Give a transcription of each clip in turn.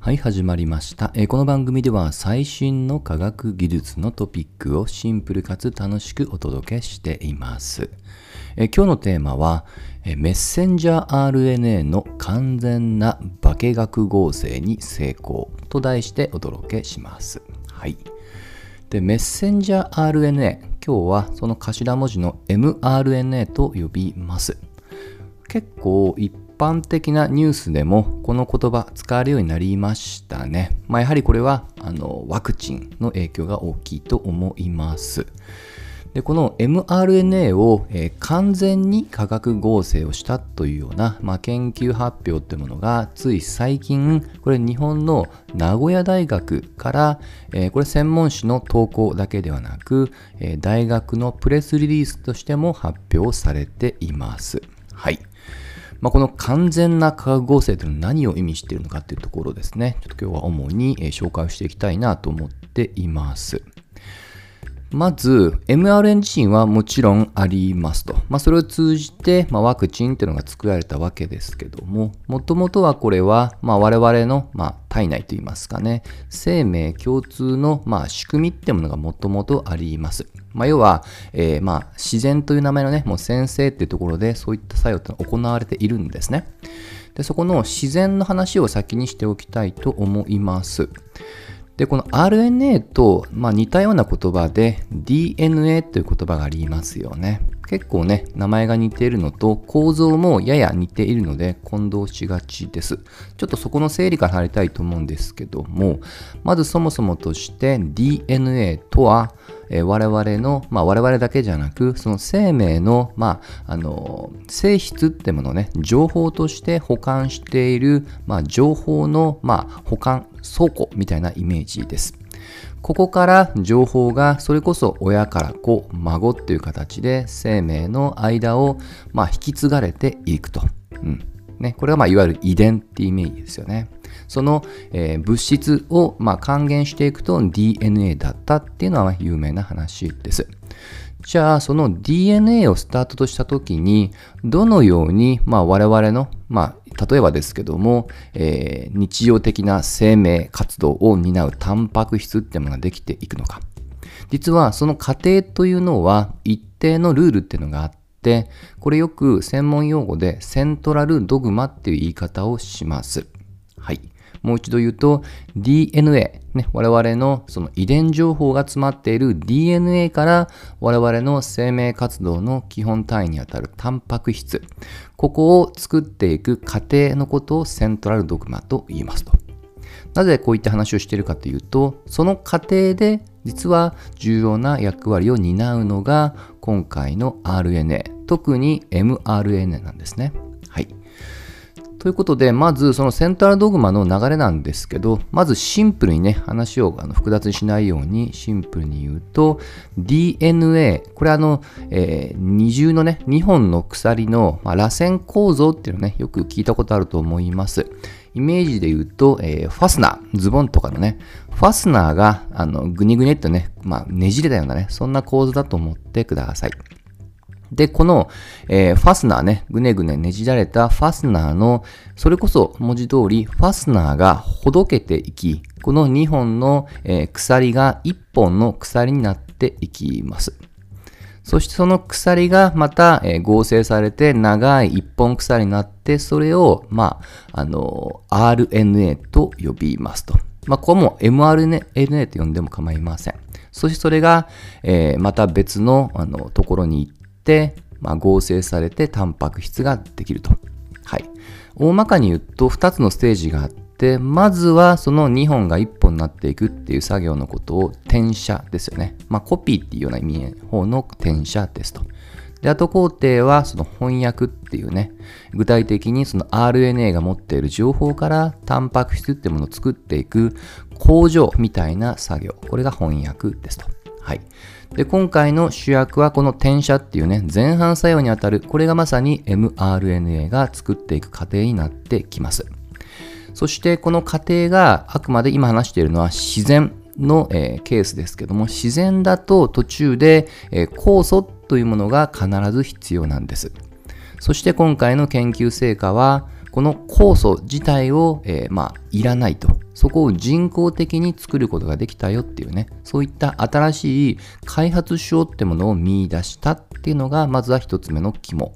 はい、始まりました、えーこの番組では最新の科学技術のトピックをシンプルかつ楽しくお届けしています。えー今日のテーマは、えーメッセンジャー RNA の完全な化学合成に成功と題してお届けします。はい。で、メッセンジャー RNA、今日はその頭文字の mRNA と呼びます。結構一般的なニュースでもこの言葉使われるようになりましたね。まあ、やはりこれはあのワクチンの影響が大きいと思います。でこの mRNA を、えー完全に化学合成をしたというような、まあ、研究発表というものがつい最近これ日本の名古屋大学から、えーこれ専門誌の投稿だけではなく、えー大学のプレスリリースとしても発表されています。はい。まあ、この完全な化学合成というのは何を意味しているのかというところですね。ちょっと今日は主に紹介をしていきたいなと思っています。まず、mRNA 自身はもちろんありますと。まあ、それを通じて、まあ、ワクチンというのが作られたわけですけども、もともとはこれは、まあ、我々の、まあ、体内といいますかね、生命共通の、まあ、仕組みってものがもともとあります。まあ、要は、えーまあ、自然という名前のね、もう先生っていうところで、そういった作用ってのは行われているんですね。で、そこの自然の話を先にしておきたいと思います。で、この RNA と、まあ、似たような言葉で DNA という言葉がありますよね。結構ね、名前が似ているのと構造もやや似ているので混同しがちです。ちょっとそこの整理から入りたいと思うんですけども、まずそもそもとして DNA とは、えー我々の、まあ、我々だけじゃなく、その生命の、まあ、あの性質ってものをね、情報として保管している、まあ、情報の、まあ、保管倉庫みたいなイメージです。ここから情報がそれこそ親から子、孫っていう形で生命の間を、まあ、引き継がれていくと。うんね、これがまあいわゆる遺伝っていうイメージですよね。その、えー物質をまあ還元していくと DNA だったっていうのは有名な話です。じゃあその DNA をスタートとした時にどのようにまあ我々の、まあ、例えばですけども、えー日常的な生命活動を担うタンパク質っていうものができていくのか。実はその過程というのは一定のルールっていうのがあってこれよく専門用語でセントラルドグマっていう言い方をします。はい。もう一度言うと DNA、ね、我々のその遺伝情報が詰まっている DNA から我々の生命活動の基本単位にあたるタンパク質ここを作っていく過程のことをセントラルドグマと言いますと。なぜこういった話をしているかというと、その過程で実は重要な役割を担うのが今回の RNA、特に mRNA なんですね。はい。ということで、まずそのセントラルドグマの流れなんですけど、まずシンプルにね、話をあの複雑にしないようにシンプルに言うと、DNA、これあの、えー二重のね、2本の鎖の、まあ、螺旋構造っていうのね、よく聞いたことあると思います。イメージで言うと、えーファスナー、ズボンとかのね、ファスナーがあのグニグニっとね、まあ、ねじれたようなね、そんな構図だと思ってください。で、この、えーファスナーね、ぐねぐねねじられたファスナーの、それこそ文字通り、ファスナーがほどけていき、この2本の、えー鎖が1本の鎖になっていきます。そしてその鎖がまた、え合成されて長い一本鎖になって、それを、まあ、あの、RNA と呼びますと。まあ、ここも mRNA と呼んでも構いません。そしてそれが、えーまた別のあのところに行って、まあ、合成されてタンパク質ができると。はい。大まかに言うと2つのステージがあって、でまずはその2本が1本になっていくっていう作業のことを転写ですよね。まあコピーっていうような意味の方の転写ですと。で、後工程はその翻訳っていうね、具体的にその RNA が持っている情報からタンパク質っていうものを作っていく工場みたいな作業。これが翻訳ですと。はい。で、今回の主役はこの転写っていうね、前半作用にあたる、これがまさに mRNA が作っていく過程になってきます。そしてこの過程があくまで今話しているのは自然の、えーケースですけども、自然だと途中で、えー酵素というものが必ず必要なんです。そして今回の研究成果は、この酵素自体を、えー、まあ、いらないと。そこを人工的に作ることができたよっていうね、そういった新しい開発しようってものを見出したっていうのが、まずは一つ目の肝。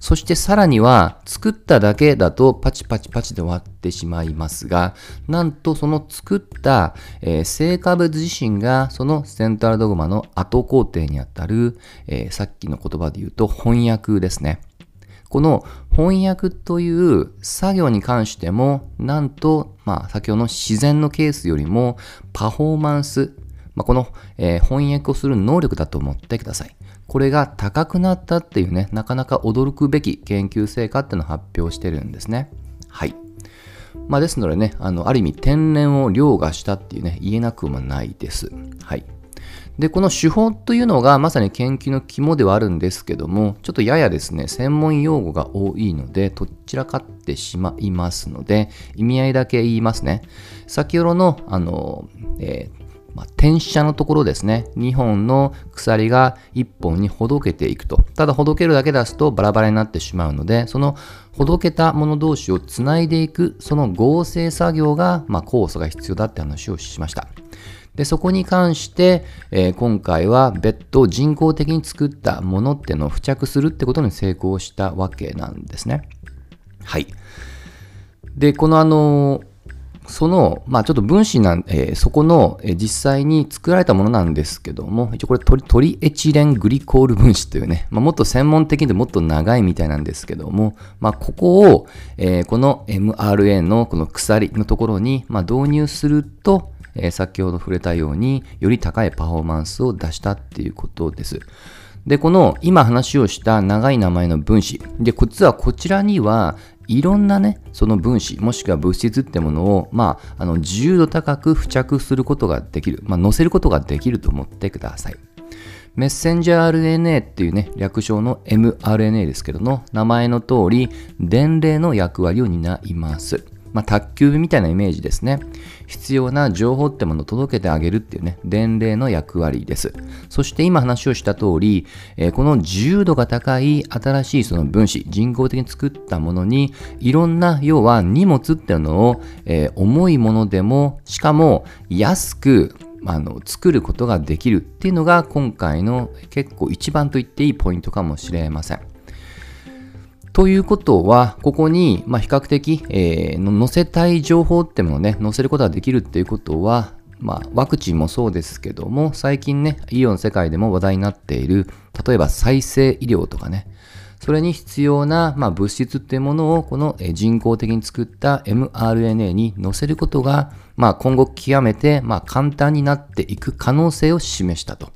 そしてさらには、作っただけだとパチパチパチで終わってしまいますが、なんとその作った、えー、成果物自身が、そのセントラルドグマの後工程にあたる、えー、さっきの言葉で言うと翻訳ですね。この翻訳という作業に関しても、なんと、まあ、先ほどの自然のケースよりもパフォーマンス、まあ、この、えー、翻訳をする能力だと思ってください。これが高くなったっていうね、なかなか驚くべき研究成果っていうのを発表してるんですね。はい。まあ、ですのでね、あの、ある意味天然を凌駕したっていうね、言えなくもないです。はい。で、この手法というのがまさに研究の肝ではあるんですけども、ちょっとややですね、専門用語が多いので、どちらかってしまいますので、意味合いだけ言いますね。先ほどの、あの、えーまあ、転写のところですね。2本の鎖が1本にほどけていくと。ただほどけるだけ出すとバラバラになってしまうので、そのほどけたもの同士をつないでいく、その合成作業が、まあ、酵素が必要だって話をしました。で、そこに関して、えー、今回は別途人工的に作ったものってのを付着するってことに成功したわけなんですね。はい。で、このあのその、まあちょっと分子なん、えー、そこの、えー、実際に作られたものなんですけども、一応これトリトリエチレングリコール分子というね、まあ、もっと専門的でもっと長いみたいなんですけども、まあここを、えー、この mRNA のこの鎖のところに、まあ、導入すると、えー、先ほど触れたように、より高いパフォーマンスを出したっていうことです。で、この今話をした長い名前の分子。で、実はこちらにはいろんなね、その分子、もしくは物質ってものを、まあ、あの、自由度高く付着することができる。まあ、載せることができると思ってください。メッセンジャー RNA っていうね、略称の mRNA ですけどの、名前の通り、伝令の役割を担います。まあ、卓球みたいなイメージですね。必要な情報ってものを届けてあげるっていうね、伝令の役割です。そして今話をした通り、えー、この自由度が高い新しいその分子、人工的に作ったものに、いろんな、要は荷物っていうのを、えー、重いものでも、しかも安くあの作ることができるっていうのが今回の結構一番と言っていいポイントかもしれません。ということは、ここに、まあ、比較的、えー、載せたい情報ってものをね、載せることができるっていうことは、まあ、ワクチンもそうですけども、最近ね、医療の世界でも話題になっている、例えば再生医療とかね、それに必要な、まあ、物質っていうものを、この人工的に作った mRNA に載せることが、まあ、今後極めて、まあ、簡単になっていく可能性を示したと。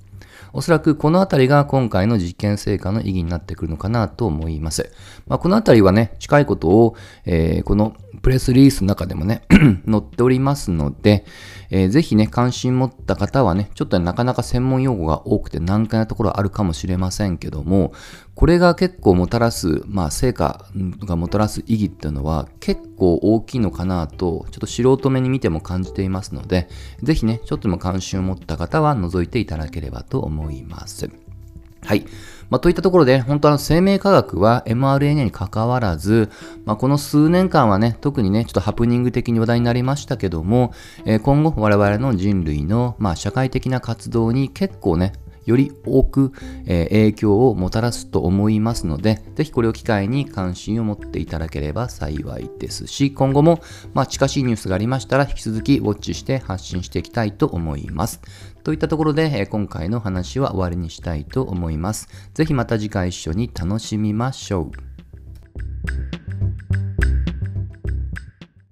おそらくこのあたりが今回の実験成果の意義になってくるのかなと思います。まあ、このあたりはね、近いことを、えー、このプレスリリースの中でもね 載っておりますので、えー、ぜひね、関心持った方はね、ちょっとなかなか専門用語が多くて難解なところあるかもしれませんけども、これが結構もたらす、まあ、成果がもたらす意義っていうのは結構大きいのかなと、ちょっと素人目に見ても感じていますので、ぜひね、ちょっとでも関心を持った方は覗いていただければと思います。はい。まあ、といったところで、本当は生命科学は mRNA に関わらず、まあ、この数年間はね、特にね、ちょっとハプニング的に話題になりましたけども、えー、今後我々の人類の、まあ、社会的な活動に結構ね、より多く、え、影響をもたらすと思いますので、ぜひこれを機会に関心を持っていただければ幸いですし、今後も、まあ、近しいニュースがありましたら、引き続きウォッチして発信していきたいと思います。といったところで、え、今回の話は終わりにしたいと思います。ぜひまた次回一緒に楽しみましょう。